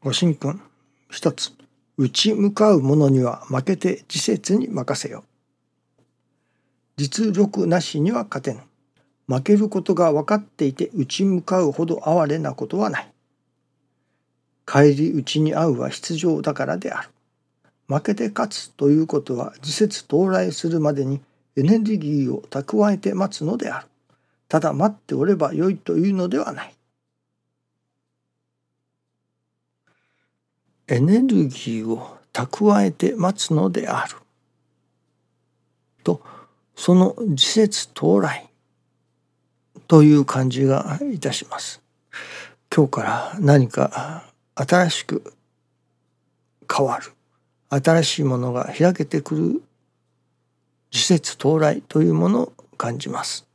ご神君一つ打ち向かう者には負けて自節に任せよ。実力なしには勝てぬ。負けることが分かっていて打ち向かうほど哀れなことはない。帰り討ちに遭うは必要だからである。負けて勝つということは自節到来するまでにエネルギーを蓄えて待つのである。ただ待っておればよいというのではない。エネルギーを蓄えて待つのであるとその時節到来という感じがいたします。今日から何か新しく変わる新しいものが開けてくる時節到来というものを感じます。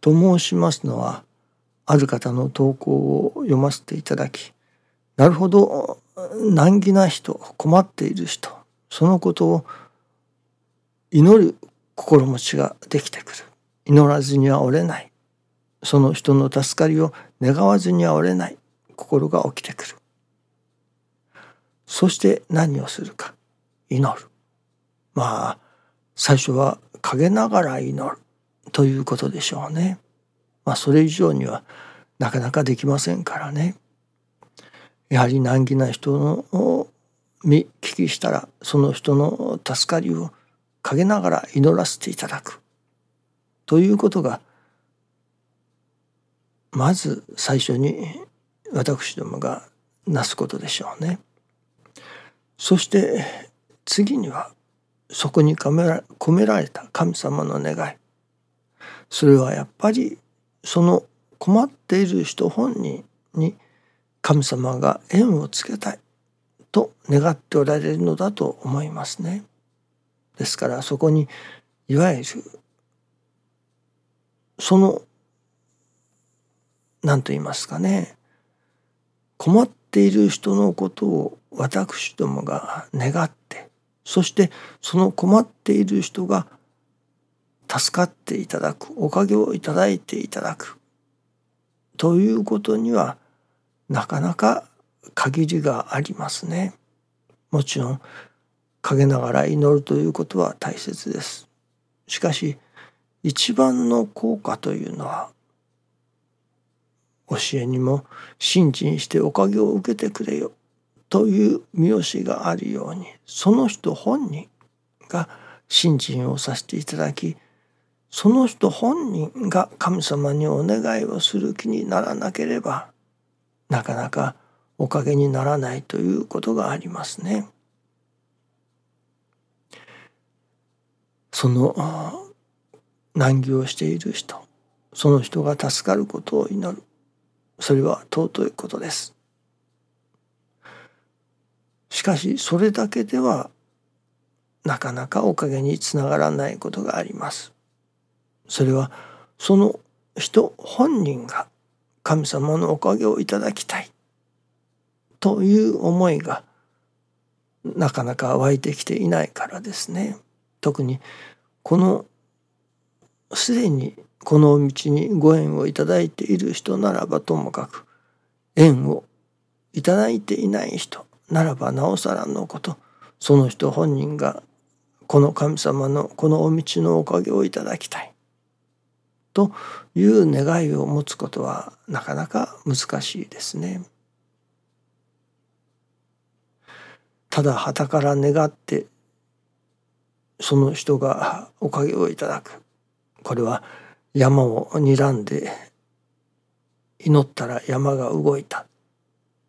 と申しますのはある方の投稿を読ませていただきなるほど。難儀な人困っている人そのことを祈る心持ちができてくる。祈らずには折れない。その人の助かりを願わずには折れない。心が起きてくる。そして何をするか。祈る。まあ最初は陰ながら祈る。ということでしょうね。まあそれ以上にはなかなかできませんからね。やはり難儀な人の見聞きしたらその人の助かりを陰ながら祈らせていただくということがまず最初に私どもがなすことでしょうね。そして次にはそこに込められた神様の願いそれはやっぱりその困っている人本人に神様が縁をつけたいと願っておられるのだと思いますね。ですからそこにいわゆるその何と言いますかね困っている人のことを私どもが願ってそしてその困っている人が助かっていただくおかげをいただいていただくということにはなかなか限りがありますね。もちろん陰ながら祈るということは大切です。しかし一番の効果というのは教えにも信心しておかげを受けてくれよという見教えがあるようにその人本人が信心をさせていただきその人本人が神様にお願いをする気にならなければなかなかおかげにならないということがありますね。その難儀をしている人その人が助かることを祈るそれは尊いことです。しかしそれだけではなかなかおかげにつながらないことがあります。それはその人本人が神様のおかげをいただきたいという思いがなかなか湧いてきていないからですね。特にこのすでにこの道にご縁をいただいている人ならばともかく縁をいただいていない人ならばなおさらのことその人本人がこの神様のこのお道のおかげをいただきたいという願いを持つことはなかなか難しいですね。ただ旗から願ってその人がおかげをいただくこれは山を睨んで祈ったら山が動いた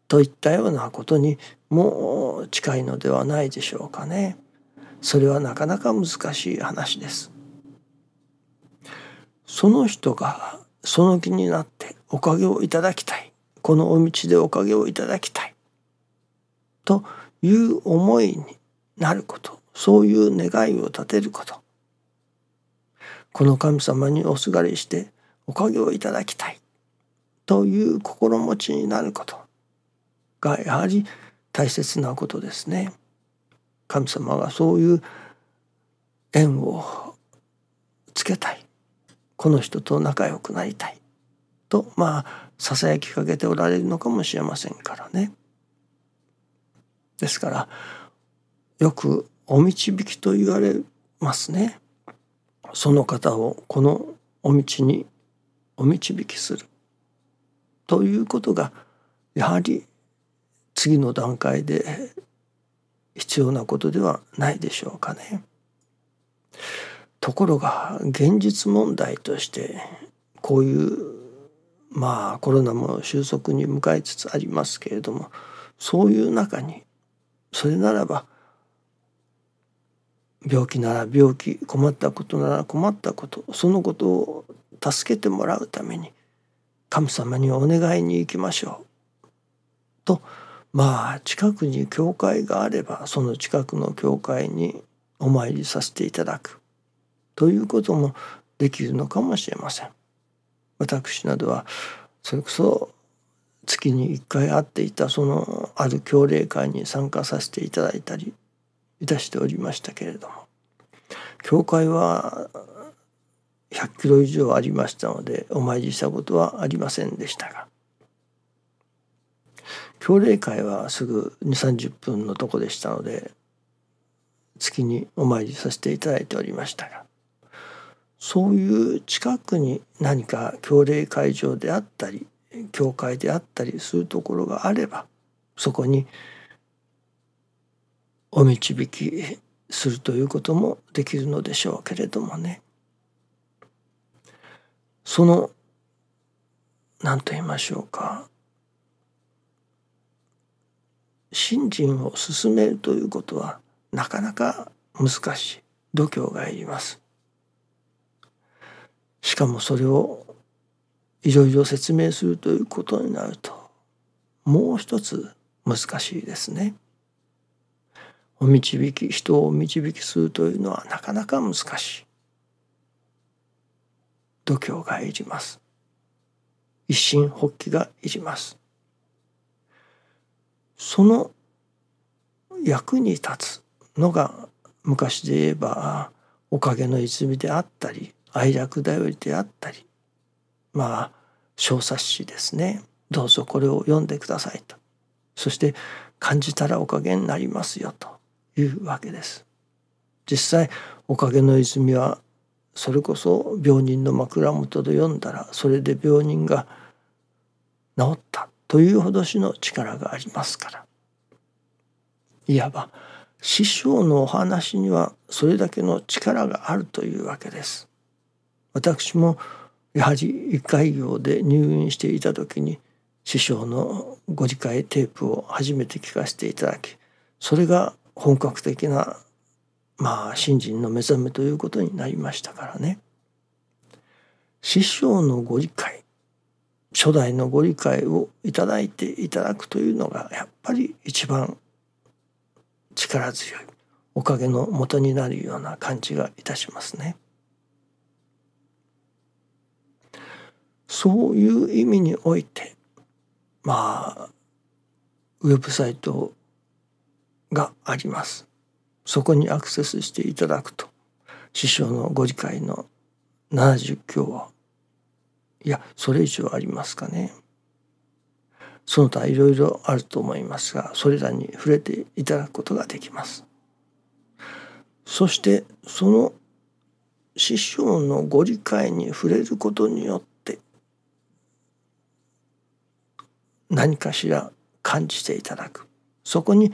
といったようなことにも近いのではないでしょうかね。それはなかなか難しい話です。その人がその気になっておかげをいただきたい。このお道でおかげをいただきたい。という思いになること。そういう願いを立てること。この神様におすがりしておかげをいただきたい。という心持ちになること。がやはり大切なことですね。神様がそういう縁をつけたい。この人と仲良くなりたいとまあささやきかけておられるのかもしれませんからね。ですからよくお導きと言われますね。その方をこのお道にお導きするということがやはり次の段階で必要なことではないでしょうかね。ところが現実問題としてこういうまあコロナも収束に向かいつつありますけれどもそういう中にそれならば病気なら病気困ったことなら困ったことそのことを助けてもらうために神様にお願いに行きましょう。とまあ近くに教会があればその近くの教会にお参りさせていただく。ということもできるのかもしれません。私などはそれこそ月に1回会っていたそのある教霊会に参加させていただいたりいたしておりましたけれども教会は100キロ以上ありましたのでお参りしたことはありませんでしたが教霊会はすぐ2 3 0分のとこでしたので月にお参りさせていただいておりましたがそういう近くに何か教霊会場であったり教会であったりするところがあればそこにお導きするということもできるのでしょうけれどもね。その何と言いましょうか。信心を進めるということはなかなか難しい。度胸がいります。しかもそれをいろいろ説明するということになるともう一つ難しいですね。お導き人を導きするというのはなかなか難しい。度胸がいります。一心発起がいります。その役に立つのが昔で言えばおかげの泉であったり愛楽だよりであったりまあ小冊子ですね。どうぞこれを読んでくださいと。そして感じたらおかげになりますよと。いうわけです。実際おかげの泉はそれこそ病人の枕元で読んだらそれで病人が治ったというほどしの力がありますから。いわば師匠のお話にはそれだけの力があるというわけです。私もやはり一回業で入院していた時に師匠のご理解テープを初めて聞かせていただきそれが本格的なまあ信心の目覚めということになりましたからね。師匠のご理解初代のご理解をいただいていただくというのがやっぱり一番力強いおかげのもとになるような感じがいたしますね。そういう意味においてまあウェブサイトがあります。そこにアクセスしていただくと師匠のご理解の70教はいやそれ以上ありますかね。その他いろいろあると思いますがそれらに触れていただくことができます。そしてその師匠のご理解に触れることによって何かしら感じていただくそこに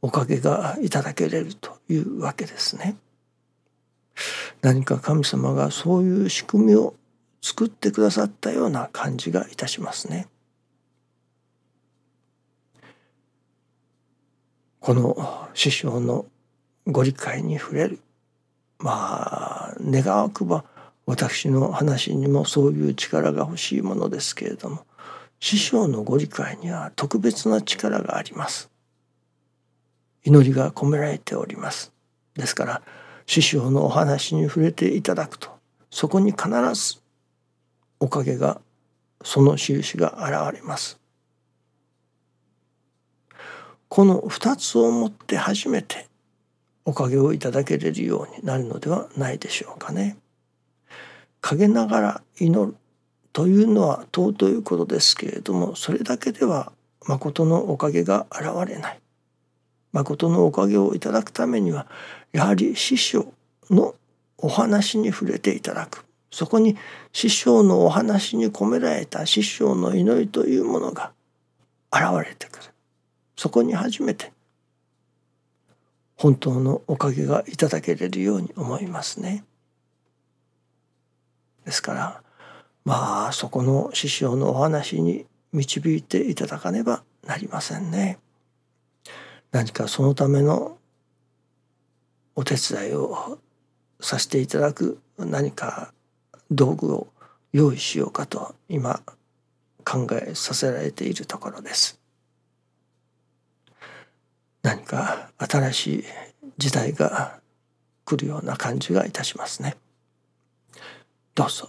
おかげがいただけれるというわけですね。何か神様がそういう仕組みを作ってくださったような感じがいたしますね。この師匠のご理解に触れるまあ願わくば私の話にもそういう力が欲しいものですけれども師匠のご理解には特別な力があります。祈りが込められております。ですから師匠のお話に触れていただくとそこに必ずおかげがその印が現れます。この二つをもって初めておかげをいただけれるようになるのではないでしょうかね。陰ながら祈る。というのは尊いことですけれどもそれだけでは誠のおかげが現れない。誠のおかげをいただくためにはやはり師匠のお話に触れていただく。そこに師匠のお話に込められた師匠の祈りというものが現れてくる。そこに初めて本当のおかげがいただけれるように思いますね。ですからまあそこの師匠のお話に導いていただかねばなりませんね。何かそのためのお手伝いをさせていただく何か道具を用意しようかと今考えさせられているところです。何か新しい時代が来るような感じがいたしますね。どうぞ